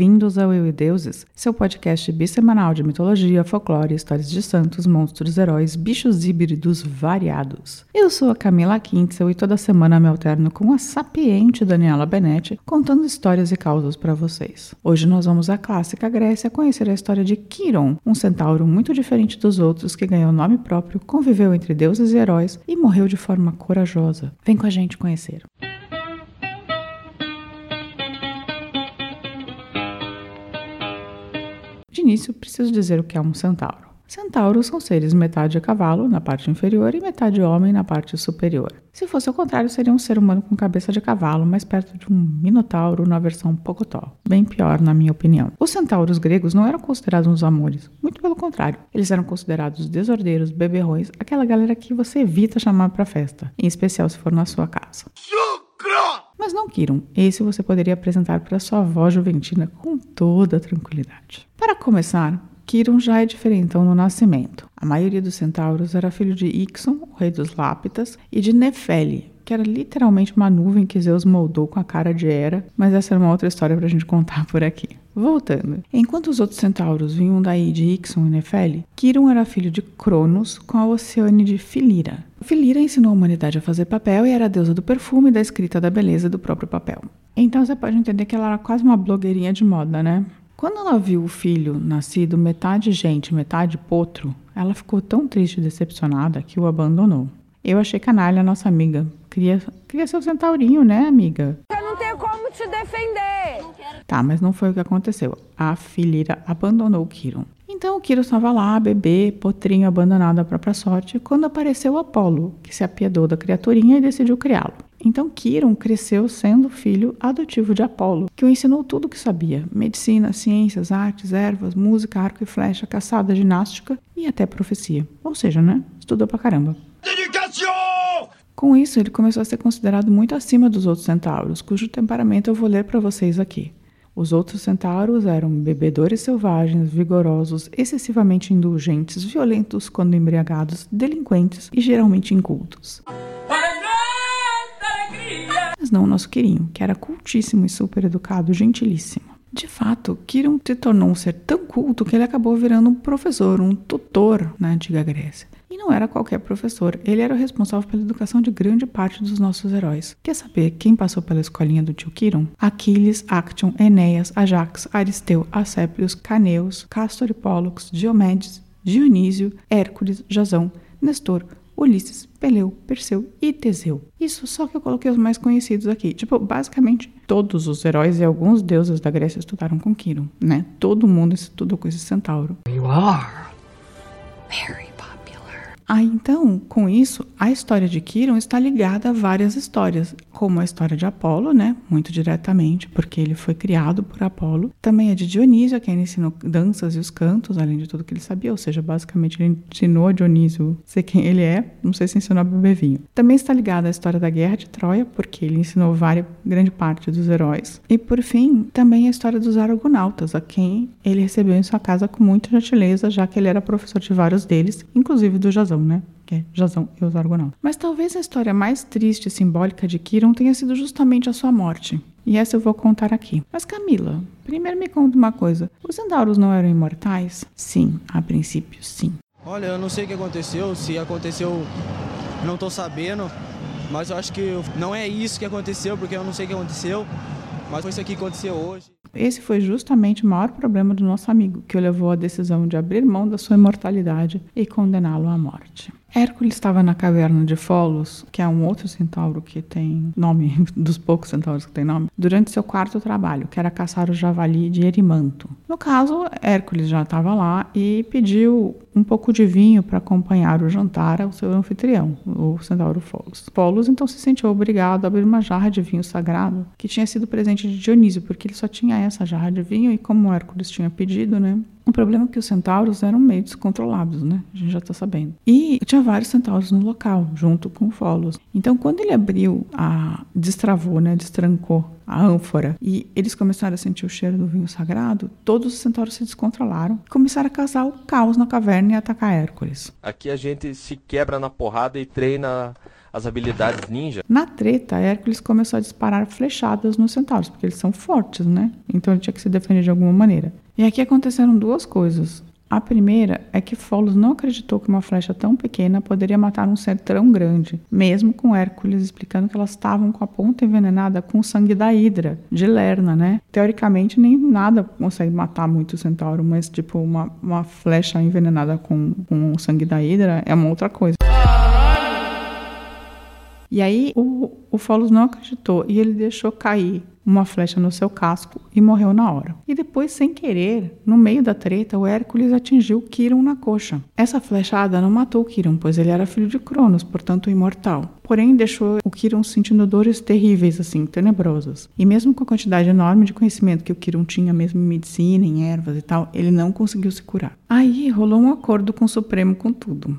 Bem-vindos ao Eu e Deuses, seu podcast bissemanal de mitologia, folclore, histórias de santos, monstros, heróis, bichos híbridos variados. Eu sou a Camila Quintzel e toda semana me alterno com a sapiente Daniela Benetti, contando histórias e causas para vocês. Hoje nós vamos à clássica Grécia conhecer a história de Quiron, um centauro muito diferente dos outros que ganhou nome próprio, conviveu entre deuses e heróis e morreu de forma corajosa. Vem com a gente conhecer. De início, preciso dizer o que é um centauro. Centauros são seres metade cavalo na parte inferior e metade homem na parte superior. Se fosse ao contrário, seria um ser humano com cabeça de cavalo, mais perto de um minotauro na versão pocotó. Bem pior, na minha opinião. Os centauros gregos não eram considerados uns amores, muito pelo contrário. Eles eram considerados desordeiros, beberrões, aquela galera que você evita chamar para festa, em especial se for na sua casa. Mas não Kiron, esse você poderia apresentar para sua avó juventina com toda tranquilidade. Para começar, Kiron já é diferentão no nascimento. A maioria dos centauros era filho de Ixon, o rei dos Lápitas, e de Nefeli, que era literalmente uma nuvem que Zeus moldou com a cara de Hera, mas essa era uma outra história para a gente contar por aqui. Voltando. Enquanto os outros centauros vinham daí de Ixon e Nefeli, Quiron era filho de Cronos com a Oceane de Filira. Filira ensinou a humanidade a fazer papel e era a deusa do perfume, da escrita, da beleza do próprio papel. Então você pode entender que ela era quase uma blogueirinha de moda, né? Quando ela viu o filho nascido metade gente, metade potro, ela ficou tão triste e decepcionada que o abandonou. Eu achei canalha nossa amiga. Queria, queria ser o centaurinho, né, amiga? Eu não tenho como te defender. Tá, mas não foi o que aconteceu. A filha abandonou o Kiron. Então o Kiron estava lá, bebê, potrinho abandonado à própria sorte, quando apareceu Apolo, que se apiedou da criaturinha e decidiu criá-lo. Então Kiron cresceu sendo filho adotivo de Apolo, que o ensinou tudo o que sabia: medicina, ciências, artes, ervas, música, arco e flecha, caçada, ginástica e até profecia. Ou seja, né? Estudou pra caramba. Com isso, ele começou a ser considerado muito acima dos outros centauros, cujo temperamento eu vou ler para vocês aqui. Os outros centauros eram bebedores selvagens, vigorosos, excessivamente indulgentes, violentos quando embriagados, delinquentes e geralmente incultos. Mas não o nosso Quirinho, que era cultíssimo e super educado, gentilíssimo. De fato, Kiron se tornou um ser tão culto que ele acabou virando um professor, um tutor na antiga Grécia. E não era qualquer professor, ele era o responsável pela educação de grande parte dos nossos heróis. Quer saber quem passou pela escolinha do tio Kiron? Aquiles, Action, Enéas, Ajax, Aristeu, Acépios, Caneus, Castor e Pólux, Diomedes, Dionísio, Hércules, Jasão, Nestor, Ulisses, Peleu, Perseu e Teseu. Isso só que eu coloquei os mais conhecidos aqui. Tipo, basicamente todos os heróis e alguns deuses da Grécia estudaram com Kiron, né? Todo mundo estudou com esse centauro. You are very popular. Ah, então, com isso, a história de Kiron está ligada a várias histórias, como a história de Apolo, né? Muito diretamente, porque ele foi criado por Apolo. Também a de Dionísio, que ele ensinou danças e os cantos, além de tudo que ele sabia, ou seja, basicamente ele ensinou a Dionísio ser quem ele é, não sei se ensinou a beber vinho. Também está ligada à história da Guerra de Troia, porque ele ensinou várias, grande parte dos heróis. E por fim, também a história dos argonautas, a quem ele recebeu em sua casa com muita gentileza, já que ele era professor de vários deles, inclusive do Jasão né? Que é Jasão e os Argonautas. Mas talvez a história mais triste e simbólica de Kiron tenha sido justamente a sua morte. E essa eu vou contar aqui. Mas Camila, primeiro me conta uma coisa. Os centauros não eram imortais? Sim, a princípio sim. Olha, eu não sei o que aconteceu, se aconteceu, não tô sabendo, mas eu acho que não é isso que aconteceu, porque eu não sei o que aconteceu, mas foi isso aqui que aconteceu hoje. Esse foi justamente o maior problema do nosso amigo, que o levou à decisão de abrir mão da sua imortalidade e condená-lo à morte. Hércules estava na caverna de Folos, que é um outro centauro que tem nome, dos poucos centauros que tem nome, durante seu quarto trabalho, que era caçar o javali de Erimanto. No caso, Hércules já estava lá e pediu um pouco de vinho para acompanhar o jantar ao seu anfitrião, o centauro Folos. Folos então se sentiu obrigado a abrir uma jarra de vinho sagrado que tinha sido presente de Dionísio, porque ele só tinha essa jarra de vinho e como Hércules tinha pedido, né, o problema é que os centauros eram meio descontrolados, né? A gente já está sabendo. E tinha vários centauros no local, junto com o Folos. Então, quando ele abriu a. destravou, né? Destrancou a ânfora e eles começaram a sentir o cheiro do vinho sagrado, todos os centauros se descontrolaram e começaram a causar o caos na caverna e atacar Hércules. Aqui a gente se quebra na porrada e treina as habilidades ninja. Na treta, Hércules começou a disparar flechadas nos centauros, porque eles são fortes, né? Então ele tinha que se defender de alguma maneira. E aqui aconteceram duas coisas. A primeira é que Folos não acreditou que uma flecha tão pequena poderia matar um ser tão grande, mesmo com Hércules explicando que elas estavam com a ponta envenenada com o sangue da Hidra, de Lerna, né? Teoricamente, nem nada consegue matar muito o centauro, mas, tipo, uma, uma flecha envenenada com, com o sangue da Hidra é uma outra coisa. E aí o, o Folos não acreditou e ele deixou cair uma flecha no seu casco e morreu na hora. E depois, sem querer, no meio da treta, o Hércules atingiu Quiron na coxa. Essa flechada não matou Quiron, pois ele era filho de Cronos, portanto imortal. Porém, deixou o Quiron sentindo dores terríveis, assim, tenebrosas. E mesmo com a quantidade enorme de conhecimento que o Quiron tinha, mesmo em medicina, em ervas e tal, ele não conseguiu se curar. Aí rolou um acordo com o Supremo com tudo.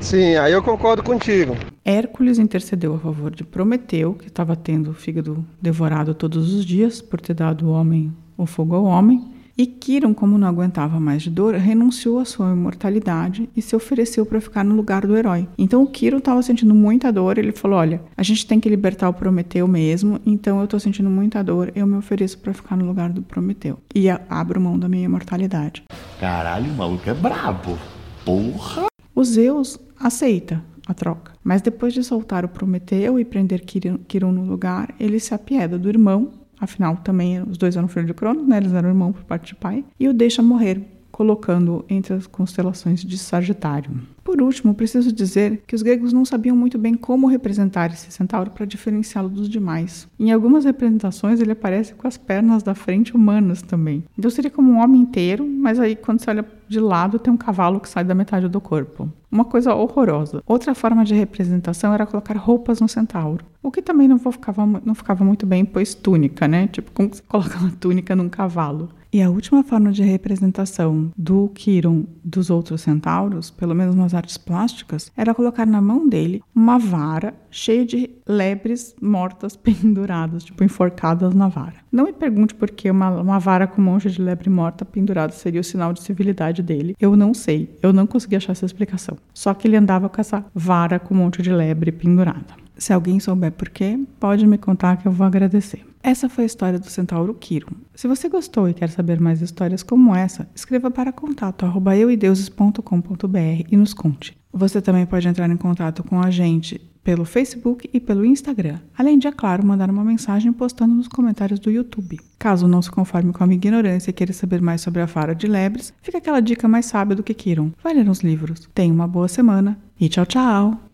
Sim, aí eu concordo contigo. Hércules intercedeu a favor de Prometeu, que estava tendo o fígado devorado todos os dias por ter dado o homem o fogo ao homem. E Quiron, como não aguentava mais de dor, renunciou à sua imortalidade e se ofereceu para ficar no lugar do herói. Então o Quiron estava sentindo muita dor, ele falou: "Olha, a gente tem que libertar o Prometeu mesmo, então eu estou sentindo muita dor, eu me ofereço para ficar no lugar do Prometeu e abro mão da minha imortalidade." Caralho, o maluco é brabo. Porra! O Zeus aceita a troca. Mas depois de soltar o Prometeu e prender Quirón no lugar, ele se apieda do irmão, afinal também os dois eram filhos de Cronos, né? eles eram irmãos por parte de pai, e o deixa morrer, colocando entre as constelações de Sagitário. Por último, preciso dizer que os gregos não sabiam muito bem como representar esse centauro para diferenciá-lo dos demais. Em algumas representações, ele aparece com as pernas da frente humanas também. Então seria como um homem inteiro, mas aí quando você olha de lado tem um cavalo que sai da metade do corpo. Uma coisa horrorosa. Outra forma de representação era colocar roupas no centauro. O que também não ficava, não ficava muito bem, pois túnica, né? Tipo, como você coloca uma túnica num cavalo? E a última forma de representação do Quiron dos outros centauros, pelo menos nas artes plásticas, era colocar na mão dele uma vara cheia de lebres mortas penduradas, tipo enforcadas na vara. Não me pergunte por que uma, uma vara com um monte de lebre morta pendurada seria o sinal de civilidade dele. Eu não sei, eu não consegui achar essa explicação. Só que ele andava com essa vara com um monte de lebre pendurada. Se alguém souber por quê, pode me contar que eu vou agradecer. Essa foi a história do centauro Quiro. Se você gostou e quer saber mais histórias como essa, escreva para contato euideuses.com.br e nos conte. Você também pode entrar em contato com a gente pelo Facebook e pelo Instagram, além de, é claro, mandar uma mensagem postando nos comentários do YouTube. Caso não se conforme com a minha ignorância e queira saber mais sobre a Fara de Lebres, fica aquela dica mais sábia do que Kiron. Vai ler uns livros. Tenha uma boa semana e tchau, tchau!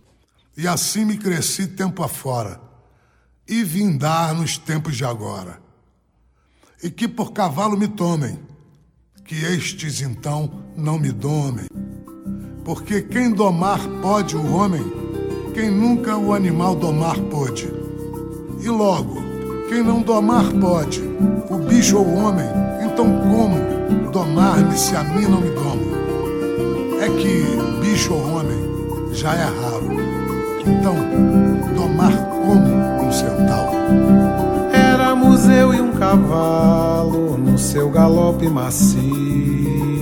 E assim me cresci tempo afora, e vim dar nos tempos de agora. E que por cavalo me tomem, que estes então não me domem. Porque quem domar pode o homem, quem nunca o animal domar pôde. E logo, quem não domar pode, o bicho ou o homem, então como domar-me se a mim não me domo? É que bicho ou homem já é raro. Então, domar como um centauro. Éramos eu e um cavalo no seu galope macio.